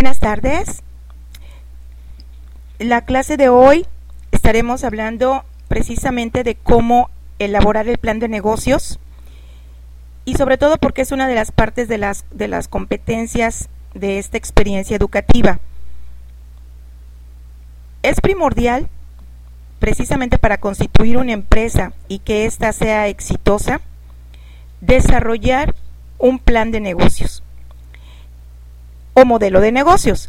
Buenas tardes. La clase de hoy estaremos hablando precisamente de cómo elaborar el plan de negocios y sobre todo porque es una de las partes de las, de las competencias de esta experiencia educativa. Es primordial, precisamente para constituir una empresa y que ésta sea exitosa, desarrollar un plan de negocios o modelo de negocios.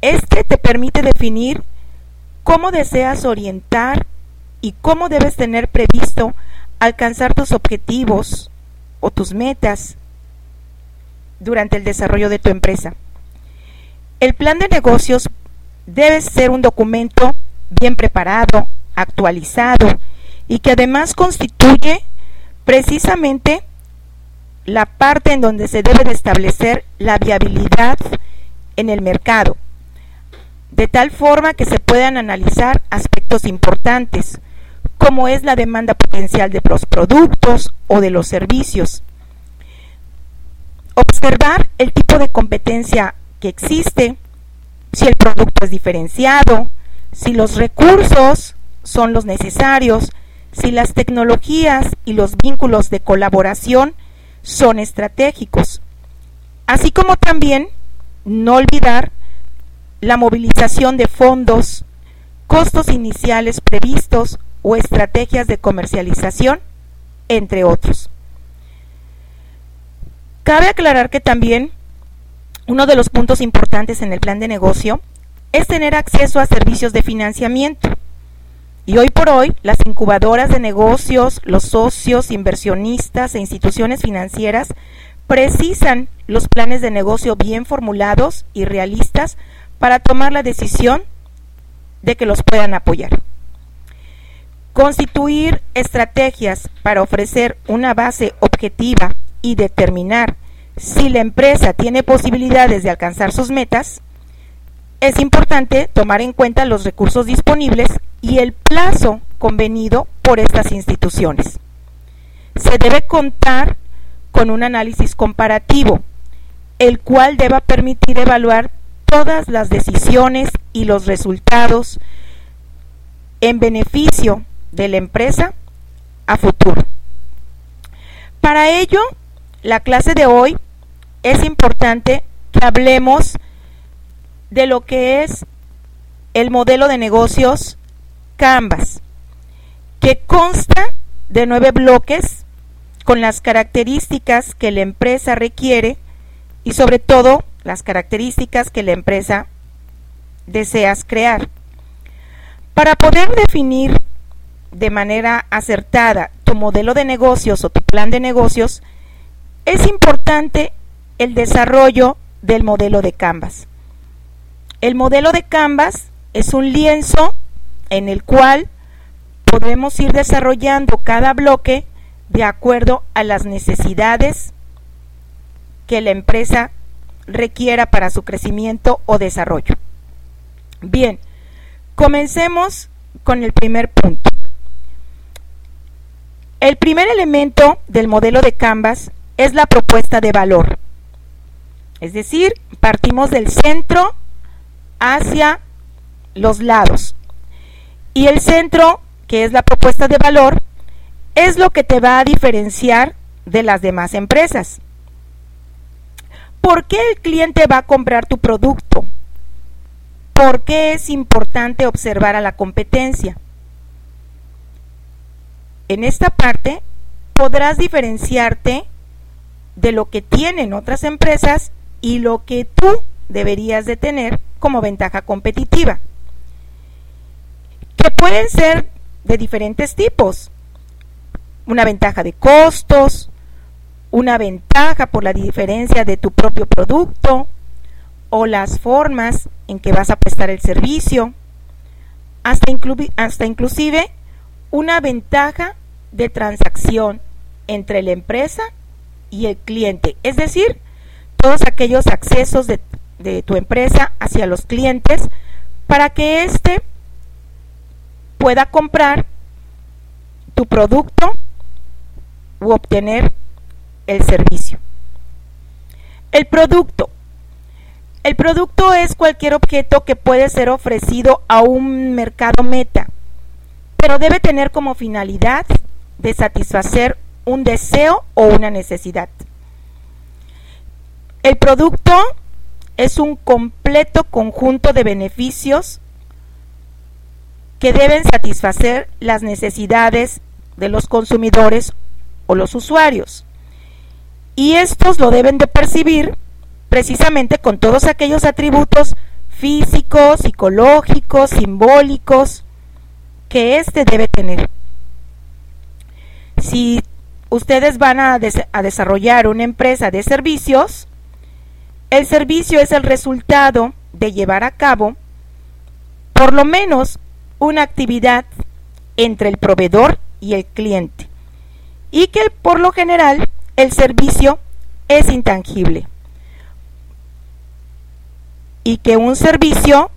Este te permite definir cómo deseas orientar y cómo debes tener previsto alcanzar tus objetivos o tus metas durante el desarrollo de tu empresa. El plan de negocios debe ser un documento bien preparado, actualizado y que además constituye precisamente la parte en donde se debe de establecer la viabilidad en el mercado, de tal forma que se puedan analizar aspectos importantes, como es la demanda potencial de los productos o de los servicios. Observar el tipo de competencia que existe, si el producto es diferenciado, si los recursos son los necesarios, si las tecnologías y los vínculos de colaboración son estratégicos. Así como también no olvidar la movilización de fondos, costos iniciales previstos o estrategias de comercialización, entre otros. Cabe aclarar que también uno de los puntos importantes en el plan de negocio es tener acceso a servicios de financiamiento. Y hoy por hoy, las incubadoras de negocios, los socios, inversionistas e instituciones financieras precisan los planes de negocio bien formulados y realistas para tomar la decisión de que los puedan apoyar. Constituir estrategias para ofrecer una base objetiva y determinar si la empresa tiene posibilidades de alcanzar sus metas, es importante tomar en cuenta los recursos disponibles y el plazo convenido por estas instituciones. Se debe contar con un análisis comparativo, el cual deba permitir evaluar todas las decisiones y los resultados en beneficio de la empresa a futuro. Para ello, la clase de hoy es importante que hablemos de lo que es el modelo de negocios Canvas, que consta de nueve bloques con las características que la empresa requiere y sobre todo las características que la empresa deseas crear. Para poder definir de manera acertada tu modelo de negocios o tu plan de negocios, es importante el desarrollo del modelo de Canvas. El modelo de Canvas es un lienzo en el cual podemos ir desarrollando cada bloque de acuerdo a las necesidades que la empresa requiera para su crecimiento o desarrollo. Bien, comencemos con el primer punto. El primer elemento del modelo de Canvas es la propuesta de valor. Es decir, partimos del centro hacia los lados. Y el centro, que es la propuesta de valor, es lo que te va a diferenciar de las demás empresas. ¿Por qué el cliente va a comprar tu producto? ¿Por qué es importante observar a la competencia? En esta parte podrás diferenciarte de lo que tienen otras empresas y lo que tú deberías de tener como ventaja competitiva que pueden ser de diferentes tipos. Una ventaja de costos, una ventaja por la diferencia de tu propio producto o las formas en que vas a prestar el servicio, hasta, hasta inclusive una ventaja de transacción entre la empresa y el cliente, es decir, todos aquellos accesos de, de tu empresa hacia los clientes para que éste pueda comprar tu producto u obtener el servicio. El producto. El producto es cualquier objeto que puede ser ofrecido a un mercado meta, pero debe tener como finalidad de satisfacer un deseo o una necesidad. El producto es un completo conjunto de beneficios que deben satisfacer las necesidades de los consumidores o los usuarios. Y estos lo deben de percibir precisamente con todos aquellos atributos físicos, psicológicos, simbólicos que éste debe tener. Si ustedes van a, a desarrollar una empresa de servicios, el servicio es el resultado de llevar a cabo por lo menos una actividad entre el proveedor y el cliente y que por lo general el servicio es intangible y que un servicio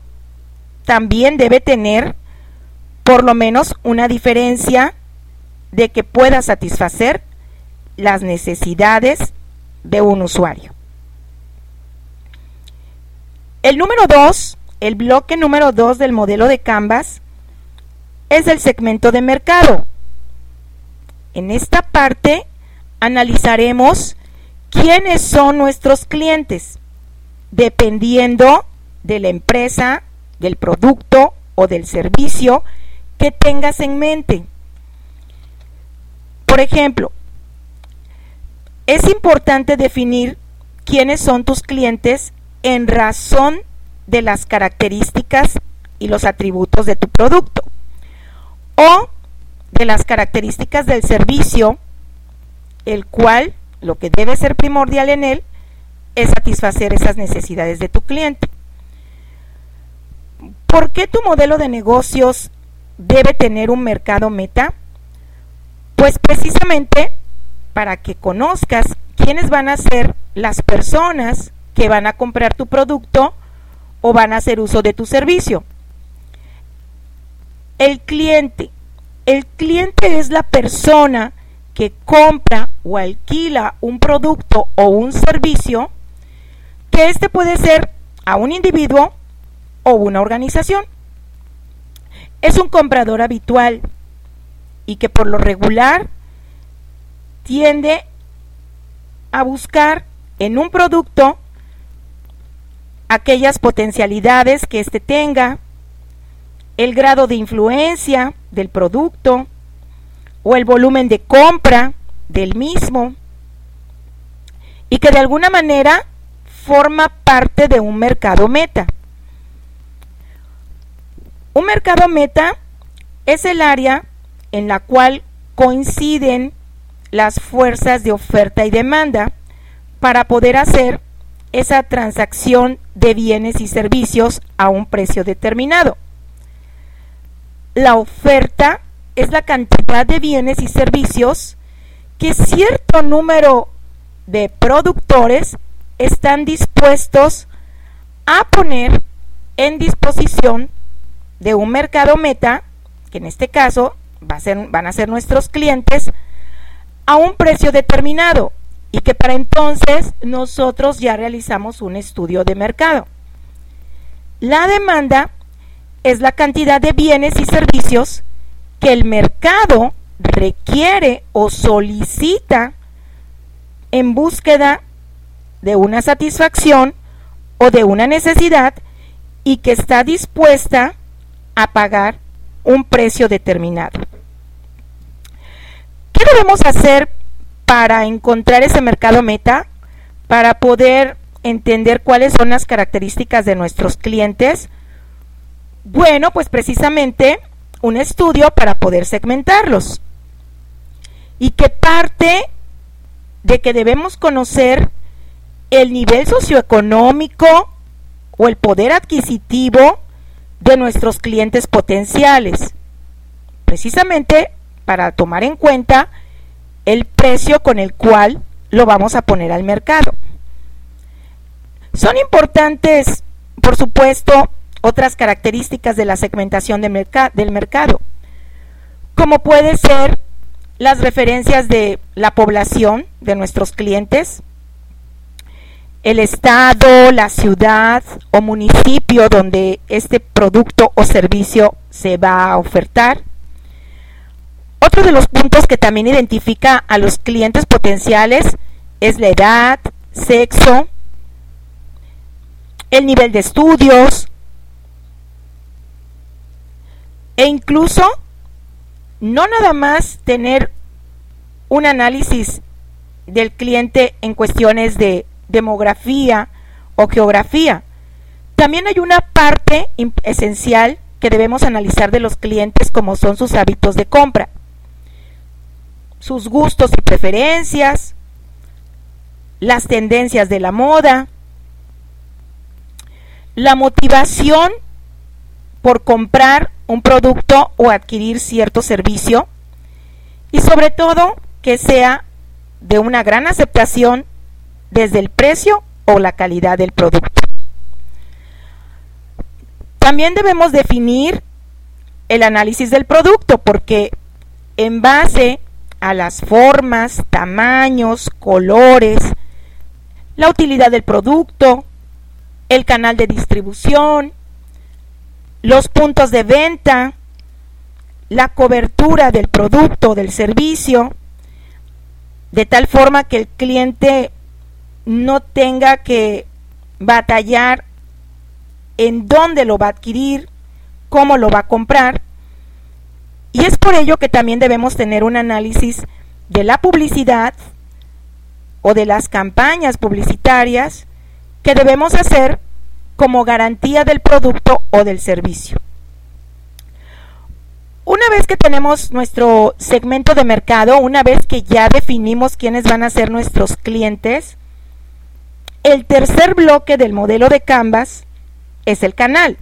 también debe tener por lo menos una diferencia de que pueda satisfacer las necesidades de un usuario. El número 2, el bloque número 2 del modelo de Canvas, es el segmento de mercado. En esta parte analizaremos quiénes son nuestros clientes, dependiendo de la empresa, del producto o del servicio que tengas en mente. Por ejemplo, es importante definir quiénes son tus clientes en razón de las características y los atributos de tu producto o de las características del servicio, el cual lo que debe ser primordial en él es satisfacer esas necesidades de tu cliente. ¿Por qué tu modelo de negocios debe tener un mercado meta? Pues precisamente para que conozcas quiénes van a ser las personas que van a comprar tu producto o van a hacer uso de tu servicio. El cliente. El cliente es la persona que compra o alquila un producto o un servicio que este puede ser a un individuo o una organización. Es un comprador habitual y que por lo regular tiende a buscar en un producto aquellas potencialidades que éste tenga, el grado de influencia del producto o el volumen de compra del mismo y que de alguna manera forma parte de un mercado meta. Un mercado meta es el área en la cual coinciden las fuerzas de oferta y demanda para poder hacer esa transacción de bienes y servicios a un precio determinado. La oferta es la cantidad de bienes y servicios que cierto número de productores están dispuestos a poner en disposición de un mercado meta, que en este caso va a ser, van a ser nuestros clientes, a un precio determinado y que para entonces nosotros ya realizamos un estudio de mercado. La demanda es la cantidad de bienes y servicios que el mercado requiere o solicita en búsqueda de una satisfacción o de una necesidad y que está dispuesta a pagar un precio determinado. ¿Qué debemos hacer para encontrar ese mercado meta, para poder entender cuáles son las características de nuestros clientes? Bueno, pues precisamente un estudio para poder segmentarlos. Y que parte de que debemos conocer el nivel socioeconómico o el poder adquisitivo de nuestros clientes potenciales. Precisamente para tomar en cuenta el precio con el cual lo vamos a poner al mercado. Son importantes, por supuesto, otras características de la segmentación del mercado, como puede ser las referencias de la población de nuestros clientes, el estado, la ciudad o municipio donde este producto o servicio se va a ofertar. Otro de los puntos que también identifica a los clientes potenciales es la edad, sexo, el nivel de estudios e incluso no nada más tener un análisis del cliente en cuestiones de demografía o geografía. También hay una parte esencial que debemos analizar de los clientes como son sus hábitos de compra, sus gustos y preferencias, las tendencias de la moda, la motivación por comprar un producto o adquirir cierto servicio y sobre todo que sea de una gran aceptación desde el precio o la calidad del producto. También debemos definir el análisis del producto porque en base a las formas, tamaños, colores, la utilidad del producto, el canal de distribución, los puntos de venta, la cobertura del producto del servicio, de tal forma que el cliente no tenga que batallar en dónde lo va a adquirir, cómo lo va a comprar. Y es por ello que también debemos tener un análisis de la publicidad o de las campañas publicitarias que debemos hacer como garantía del producto o del servicio. Una vez que tenemos nuestro segmento de mercado, una vez que ya definimos quiénes van a ser nuestros clientes, el tercer bloque del modelo de Canvas es el canal.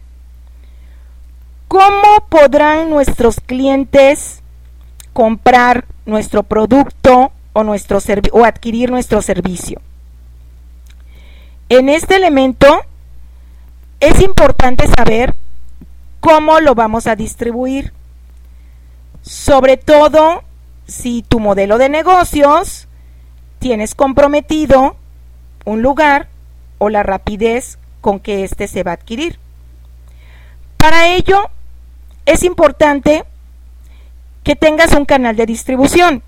¿Cómo podrán nuestros clientes comprar nuestro producto o, nuestro o adquirir nuestro servicio? En este elemento es importante saber cómo lo vamos a distribuir. Sobre todo si tu modelo de negocios tienes comprometido un lugar o la rapidez con que éste se va a adquirir. Para ello es importante que tengas un canal de distribución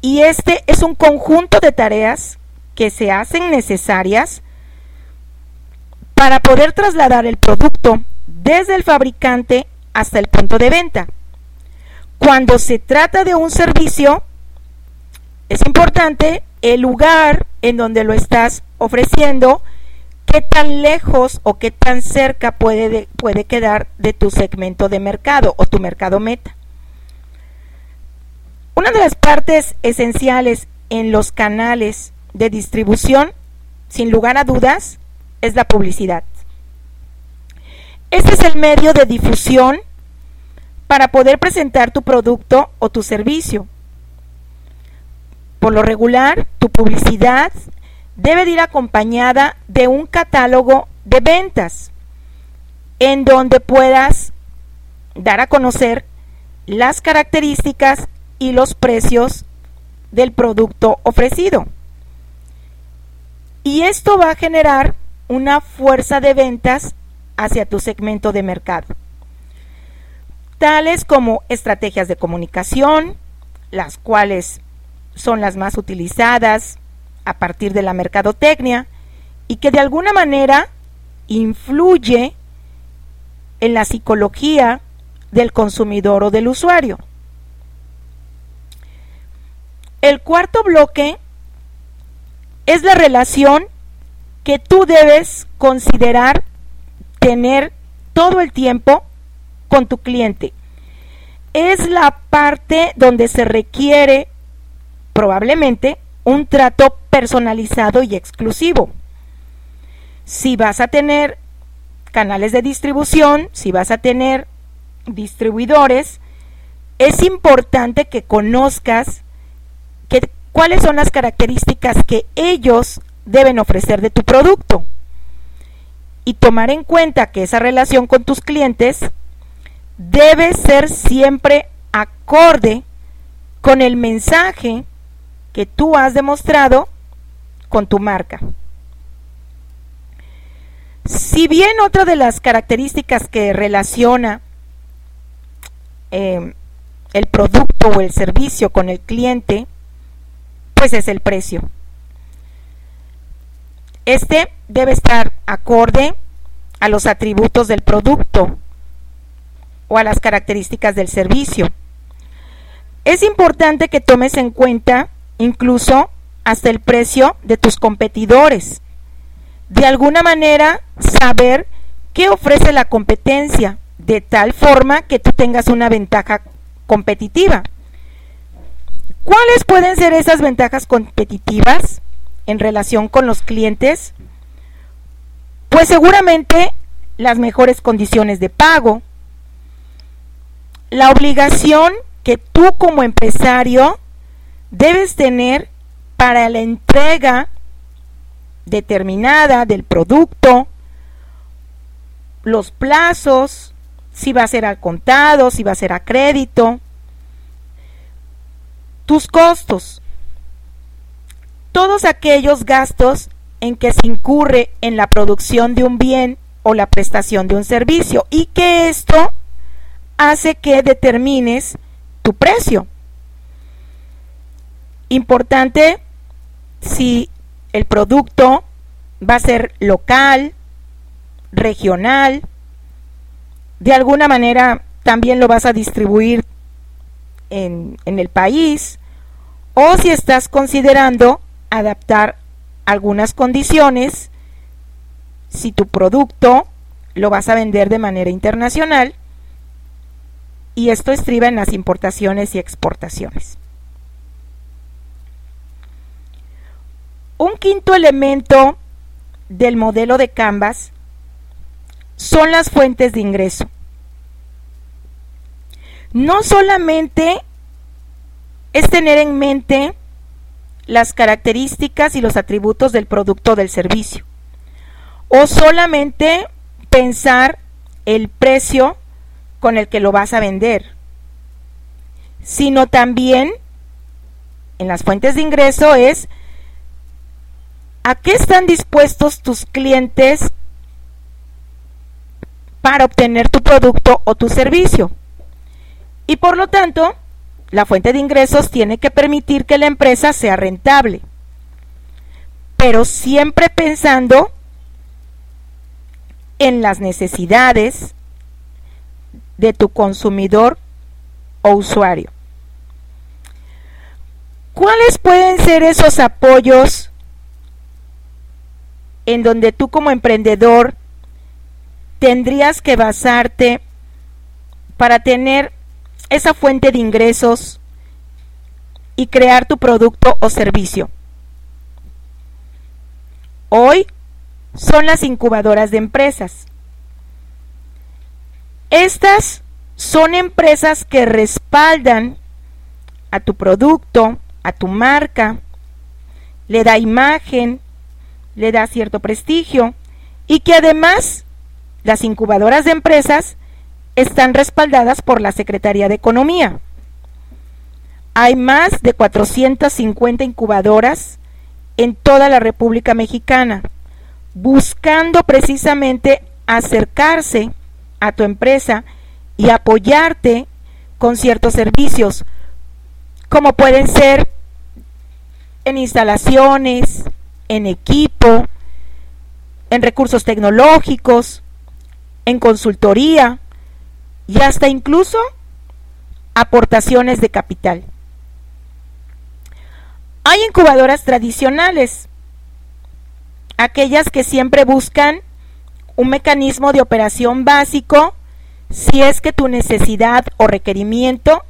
y este es un conjunto de tareas que se hacen necesarias para poder trasladar el producto desde el fabricante hasta el punto de venta. Cuando se trata de un servicio, es importante el lugar en donde lo estás ofreciendo, qué tan lejos o qué tan cerca puede, puede quedar de tu segmento de mercado o tu mercado meta. Una de las partes esenciales en los canales de distribución, sin lugar a dudas, es la publicidad. Este es el medio de difusión para poder presentar tu producto o tu servicio por lo regular, tu publicidad debe ir acompañada de un catálogo de ventas en donde puedas dar a conocer las características y los precios del producto ofrecido. Y esto va a generar una fuerza de ventas hacia tu segmento de mercado, tales como estrategias de comunicación, las cuales son las más utilizadas a partir de la mercadotecnia y que de alguna manera influye en la psicología del consumidor o del usuario. El cuarto bloque es la relación que tú debes considerar tener todo el tiempo con tu cliente. Es la parte donde se requiere probablemente un trato personalizado y exclusivo. Si vas a tener canales de distribución, si vas a tener distribuidores, es importante que conozcas cuáles son las características que ellos deben ofrecer de tu producto y tomar en cuenta que esa relación con tus clientes debe ser siempre acorde con el mensaje que tú has demostrado con tu marca. Si bien otra de las características que relaciona eh, el producto o el servicio con el cliente, pues es el precio. Este debe estar acorde a los atributos del producto o a las características del servicio. Es importante que tomes en cuenta incluso hasta el precio de tus competidores de alguna manera saber qué ofrece la competencia, de tal forma que tú tengas una ventaja competitiva. ¿Cuáles pueden ser esas ventajas competitivas en relación con los clientes? Pues seguramente las mejores condiciones de pago, la obligación que tú como empresario debes tener para la entrega determinada del producto, los plazos, si va a ser al contado, si va a ser a crédito, tus costos, todos aquellos gastos en que se incurre en la producción de un bien o la prestación de un servicio y que esto hace que determines tu precio. Importante si el producto va a ser local, regional, de alguna manera también lo vas a distribuir en, el país, o si estás considerando adaptar algunas condiciones, si tu producto lo vas a vender de manera internacional, y esto estriba en las importaciones y exportaciones. Un quinto elemento del modelo de Canvas son las fuentes de ingreso. No solamente es tener en mente las características y los atributos del producto o del servicio, o solamente pensar el precio con el que lo vas a vender, sino también en las fuentes de ingreso es ¿A qué están dispuestos tus clientes para obtener tu producto o tu servicio? Y por lo tanto, la fuente de ingresos tiene que permitir que la empresa sea rentable, pero siempre pensando en las necesidades de tu consumidor o usuario. ¿Cuáles pueden ser esos apoyos en donde tú como emprendedor tendrías que basarte para tener esa fuente de ingresos y crear tu producto o servicio. Hoy son las incubadoras de empresas. Estas son empresas que respaldan a tu producto, a tu marca, le da imagen, le da cierto prestigio y que además las incubadoras de empresas están respaldadas por la Secretaría de Economía. Hay más de 450 incubadoras en toda la República Mexicana, buscando precisamente acercarse a tu empresa y apoyarte con ciertos servicios, como pueden ser en instalaciones, en equipo, en recursos tecnológicos, en consultoría y hasta incluso aportaciones de capital. Hay incubadoras tradicionales, aquellas que siempre buscan un mecanismo de operación básico si es que tu necesidad o requerimiento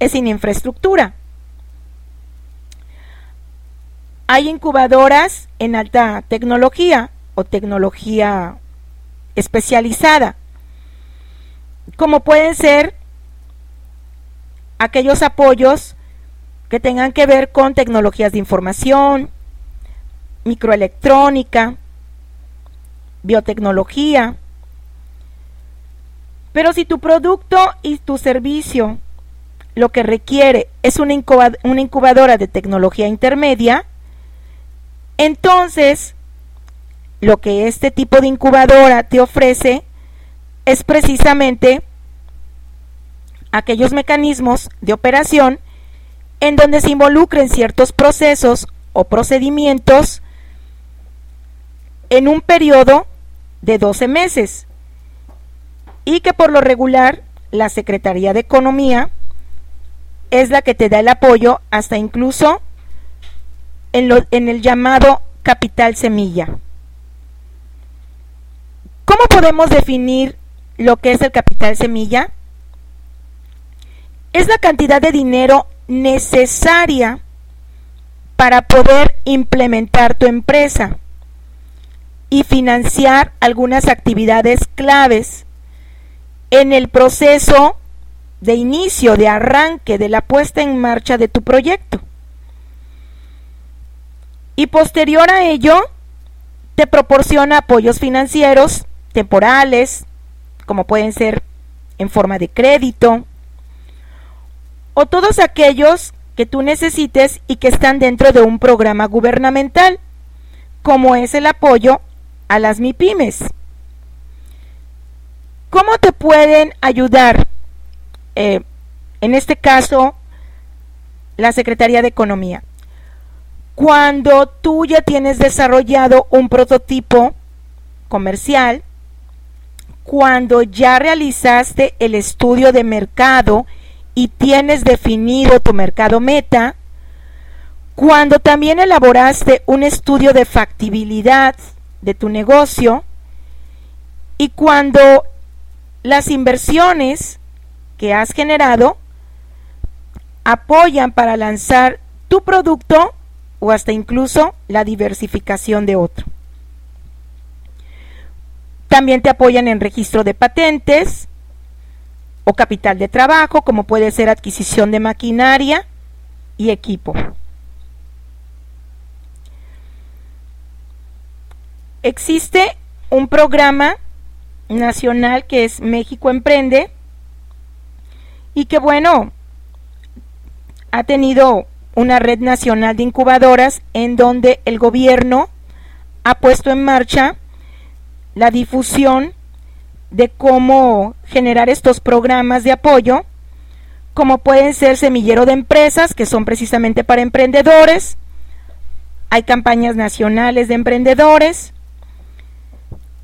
es sin infraestructura. Hay incubadoras en alta tecnología o tecnología especializada, como pueden ser aquellos apoyos que tengan que ver con tecnologías de información, microelectrónica, biotecnología. Pero si tu producto y tu servicio lo que requiere es una incubadora de tecnología intermedia, Entonces, lo que este tipo de incubadora te ofrece es precisamente aquellos mecanismos de operación en donde se involucren ciertos procesos o procedimientos en un periodo de 12 meses y que por lo regular la Secretaría de Economía es la que te da el apoyo hasta incluso en, lo, en el llamado capital semilla. ¿Cómo podemos definir lo que es el capital semilla? Es la cantidad de dinero necesaria para poder implementar tu empresa y financiar algunas actividades claves en el proceso de inicio, de arranque, de la puesta en marcha de tu proyecto. Y posterior a ello, te proporciona apoyos financieros temporales, como pueden ser en forma de crédito, o todos aquellos que tú necesites y que están dentro de un programa gubernamental, como es el apoyo a las MIPIMES. ¿Cómo te pueden ayudar? Eh, en este caso, la Secretaría de Economía. Cuando tú ya tienes desarrollado un prototipo comercial, cuando ya realizaste el estudio de mercado y tienes definido tu mercado meta, cuando también elaboraste un estudio de factibilidad de tu negocio y cuando las inversiones que has generado apoyan para lanzar tu producto o hasta incluso la diversificación de otro. También te apoyan en registro de patentes o capital de trabajo, como puede ser adquisición de maquinaria y equipo. Existe un programa nacional que es México Emprende y que bueno, ha tenido una red nacional de incubadoras en donde el gobierno ha puesto en marcha la difusión de cómo generar estos programas de apoyo, como pueden ser semillero de empresas, que son precisamente para emprendedores, hay campañas nacionales de emprendedores,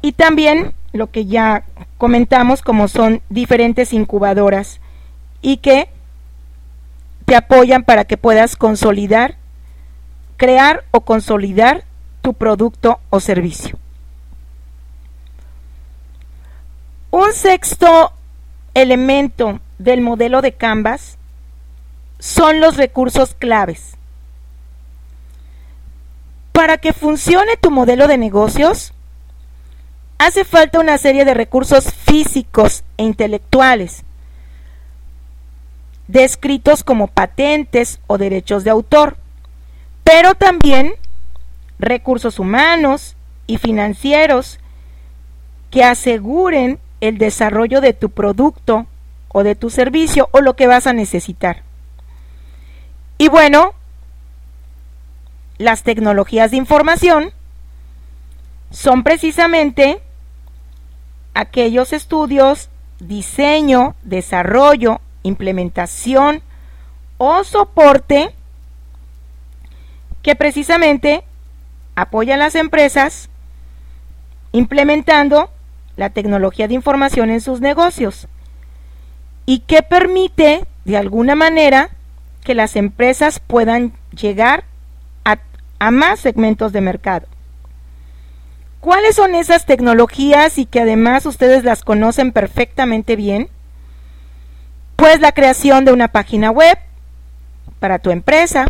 y también lo que ya comentamos como son diferentes incubadoras y que te apoyan para que puedas consolidar, crear o consolidar tu producto o servicio. Un sexto elemento del modelo de Canvas son los recursos claves. Para que funcione tu modelo de negocios, hace falta una serie de recursos físicos e intelectuales, descritos como patentes o derechos de autor, pero también recursos humanos y financieros que aseguren el desarrollo de tu producto o de tu servicio o lo que vas a necesitar. Y bueno, las tecnologías de información son precisamente aquellos estudios, diseño, desarrollo, implementación o soporte que precisamente apoyan las empresas implementando la tecnología de información en sus negocios y que permite de alguna manera que las empresas puedan llegar a, a más segmentos de mercado. ¿Cuáles son esas tecnologías y que además ustedes las conocen perfectamente bien? Pues la creación de una página web para tu empresa,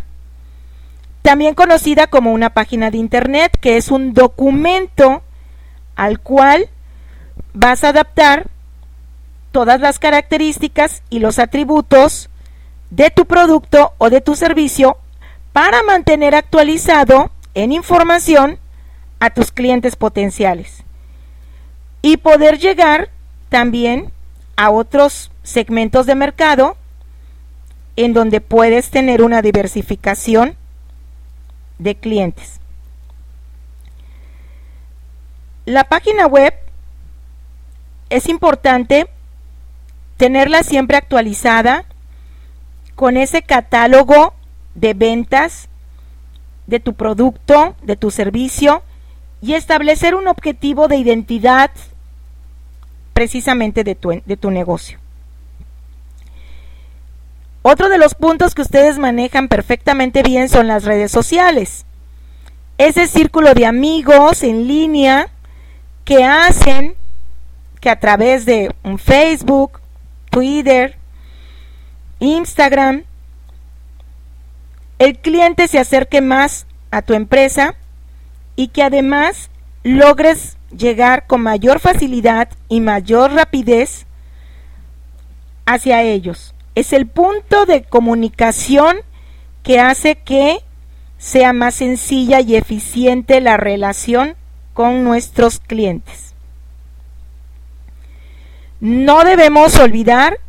también conocida como una página de internet, que es un documento al cual vas a adaptar todas las características y los atributos de tu producto o de tu servicio para mantener actualizado en información a tus clientes potenciales y poder llegar también a otros segmentos de mercado en donde puedes tener una diversificación de clientes. La página web es importante tenerla siempre actualizada con ese catálogo de ventas de tu producto, de tu servicio y establecer un objetivo de identidad precisamente de tu, de tu negocio. Otro de los puntos que ustedes manejan perfectamente bien son las redes sociales. Ese círculo de amigos en línea que hacen que a través de un Facebook, Twitter, Instagram, el cliente se acerque más a tu empresa y que además logres llegar con mayor facilidad y mayor rapidez hacia ellos. Es el punto de comunicación que hace que sea más sencilla y eficiente la relación con nuestros clientes. No debemos olvidar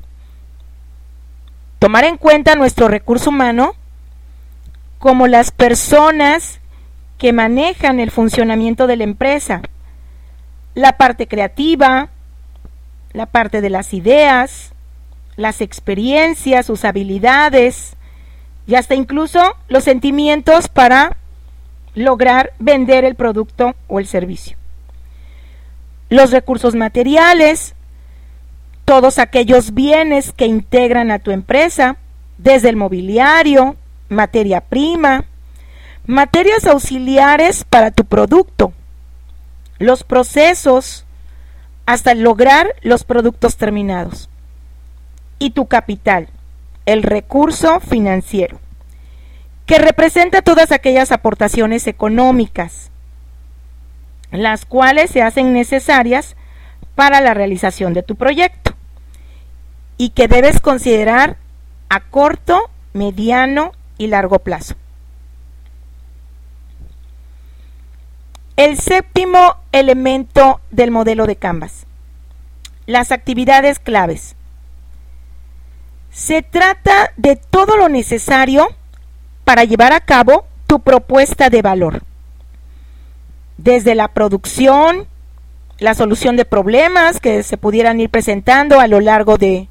tomar en cuenta nuestro recurso humano como las personas que manejan el funcionamiento de la empresa. La parte creativa, la parte de las ideas, las experiencias, sus habilidades y hasta incluso los sentimientos para lograr vender el producto o el servicio. Los recursos materiales, todos aquellos bienes que integran a tu empresa, desde el mobiliario, materia prima, materias auxiliares para tu producto, los procesos hasta lograr los productos terminados y tu capital, el recurso financiero, que representa todas aquellas aportaciones económicas, las cuales se hacen necesarias para la realización de tu proyecto y que debes considerar a corto, mediano y largo plazo. El séptimo elemento del modelo de Canvas, las actividades claves. Se trata de todo lo necesario para llevar a cabo tu propuesta de valor. Desde la producción, la solución de problemas que se pudieran ir presentando a lo largo de,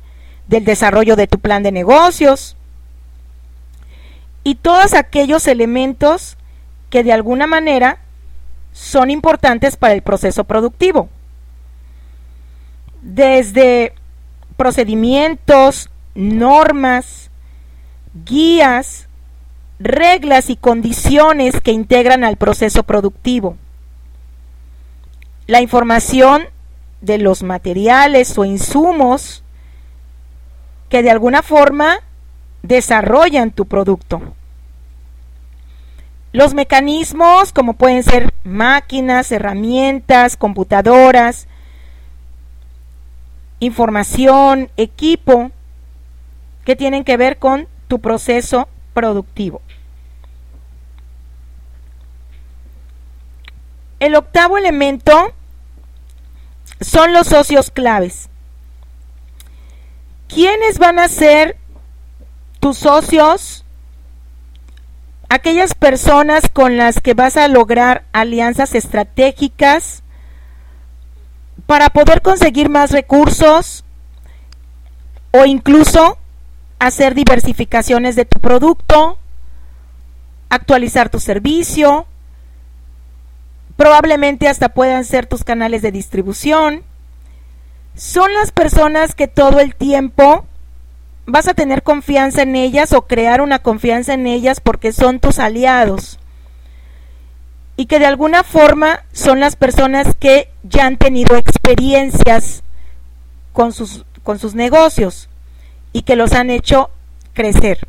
del desarrollo de tu plan de negocios, y todos aquellos elementos que de alguna manera son importantes para el proceso productivo. Desde procedimientos, normas, guías, reglas y condiciones que integran al proceso productivo. La información de los materiales o insumos que de alguna forma desarrollan tu producto. Los mecanismos, como pueden ser máquinas, herramientas, computadoras, información, equipo, que tienen que ver con tu proceso productivo. El octavo elemento son los socios claves. ¿Quiénes van a ser tus socios, aquellas personas con las que vas a lograr alianzas estratégicas para poder conseguir más recursos o incluso hacer diversificaciones de tu producto, actualizar tu servicio, probablemente hasta puedan ser tus canales de distribución. Son las personas que todo el tiempo vas a tener confianza en ellas o crear una confianza en ellas porque son tus aliados. Y que de alguna forma son las personas que ya han tenido experiencias con sus, con sus negocios y que los han hecho crecer.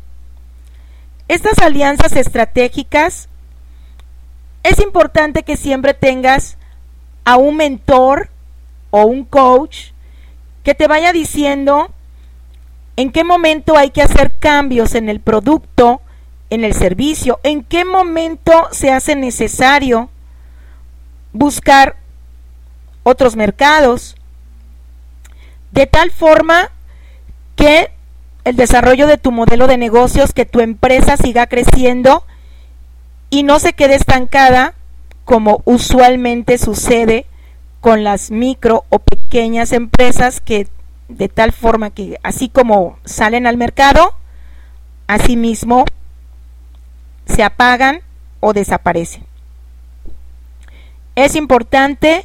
Estas alianzas estratégicas es importante que siempre tengas a un mentor o un coach que te vaya diciendo en qué momento hay que hacer cambios en el producto, en el servicio, en qué momento se hace necesario buscar otros mercados, de tal forma que el desarrollo de tu modelo de negocios, que tu empresa siga creciendo y no se quede estancada como usualmente sucede con las micro o pequeñas empresas que de tal forma que así como salen al mercado, asimismo se apagan o desaparecen. Es importante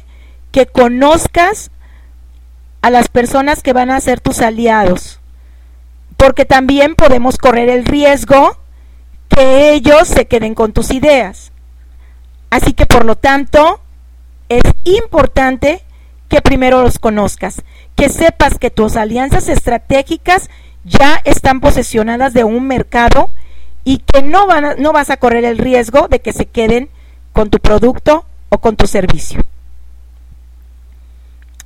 que conozcas a las personas que van a ser tus aliados, porque también podemos correr el riesgo que ellos se queden con tus ideas. Así que por lo tanto, es importante que primero los conozcas, que sepas que tus alianzas estratégicas ya están posesionadas de un mercado y que no, vas a correr el riesgo de que se queden con tu producto o con tu servicio.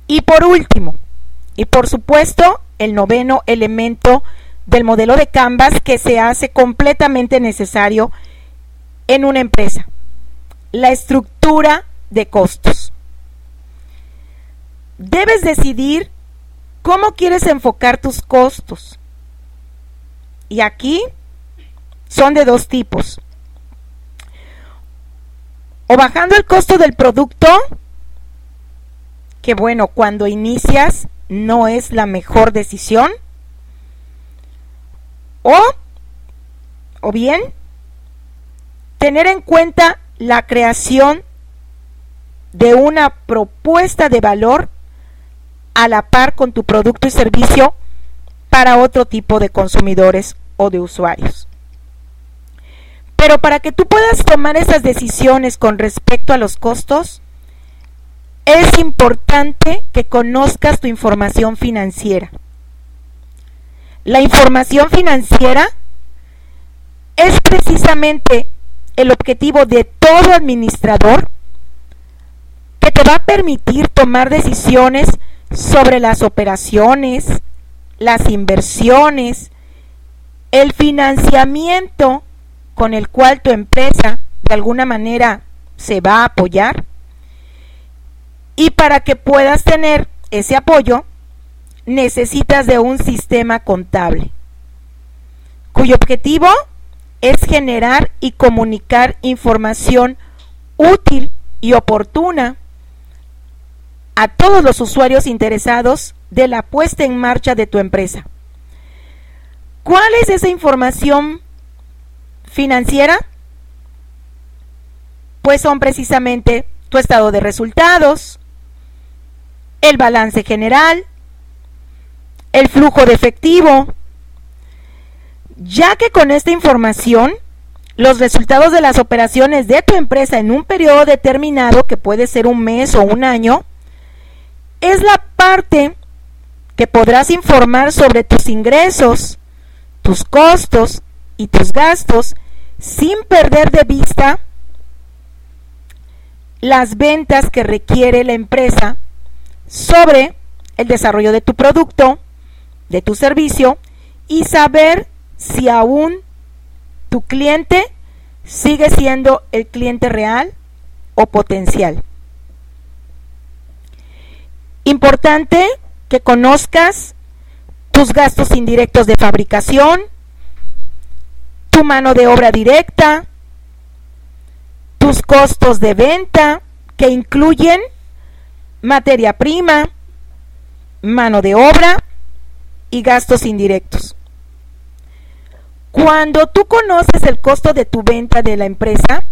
Y por último, y por supuesto, el noveno elemento del modelo de Canvas que se hace completamente necesario en una empresa, la estructura de costos. Debes decidir cómo quieres enfocar tus costos. Y aquí son de dos tipos. O bajando el costo del producto, que bueno, cuando inicias no es la mejor decisión. O, o bien, tener en cuenta la creación de una propuesta de valor a la par con tu producto y servicio para otro tipo de consumidores o de usuarios. Pero para que tú puedas tomar esas decisiones con respecto a los costos, es importante que conozcas tu información financiera. La información financiera es precisamente el objetivo de todo administrador que te va a permitir tomar decisiones sobre las operaciones, las inversiones, el financiamiento con el cual tu empresa de alguna manera se va a apoyar. Y para que puedas tener ese apoyo, necesitas de un sistema contable, cuyo objetivo es generar y comunicar información útil y oportuna a todos los usuarios interesados de la puesta en marcha de tu empresa. ¿Cuál es esa información financiera? Pues son precisamente tu estado de resultados, el balance general, el flujo de efectivo, ya que con esta información los resultados de las operaciones de tu empresa en un periodo determinado, que puede ser un mes o un año, es la parte que podrás informar sobre tus ingresos, tus costos y tus gastos sin perder de vista las ventas que requiere la empresa sobre el desarrollo de tu producto, de tu servicio y saber si aún tu cliente sigue siendo el cliente real o potencial. Importante que conozcas tus gastos indirectos de fabricación, tu mano de obra directa, tus costos de venta que incluyen materia prima, mano de obra y gastos indirectos. Cuando tú conoces el costo de tu venta de la empresa,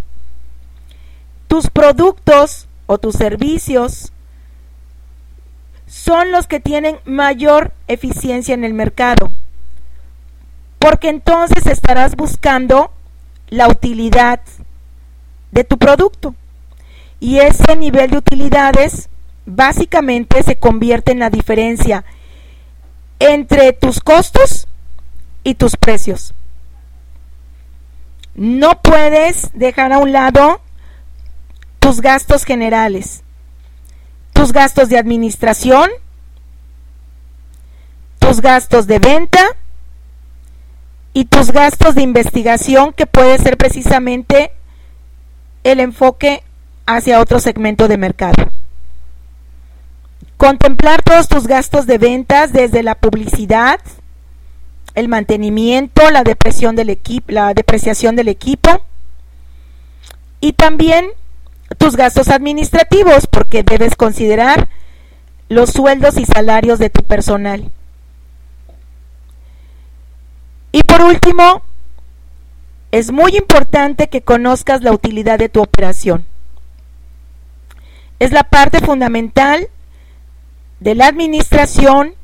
tus productos o tus servicios son los que tienen mayor eficiencia en el mercado. Porque entonces estarás buscando la utilidad de tu producto. Y ese nivel de utilidades básicamente se convierte en la diferencia entre tus costos y tus precios. No puedes dejar a un lado tus gastos generales tus gastos de administración, tus gastos de venta y tus gastos de investigación que puede ser precisamente el enfoque hacia otro segmento de mercado. Contemplar todos tus gastos de ventas desde la publicidad, el mantenimiento, la del la depreciación del equipo y también tus gastos administrativos, porque debes considerar los sueldos y salarios de tu personal. Y por último, es muy importante que conozcas la utilidad de tu operación. Es la parte fundamental de la administración,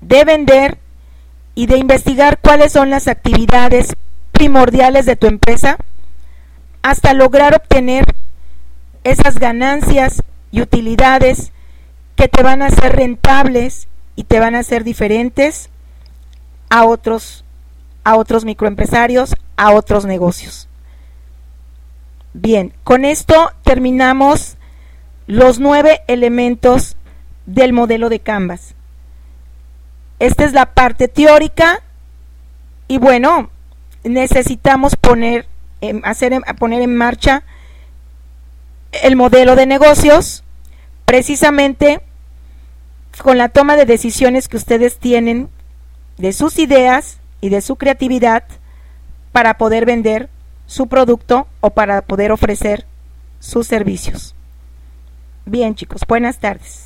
de vender y de investigar cuáles son las actividades primordiales de tu empresa hasta lograr obtener esas ganancias y utilidades que te van a ser rentables y te van a ser diferentes a otros a otros microempresarios, a otros negocios. Bien, con esto terminamos los nueve elementos del modelo de Canvas. Esta es la parte teórica y bueno, necesitamos poner, hacer, poner en marcha el modelo de negocios precisamente con la toma de decisiones que ustedes tienen de sus ideas y de su creatividad para poder vender su producto o para poder ofrecer sus servicios. Bien chicos, buenas tardes.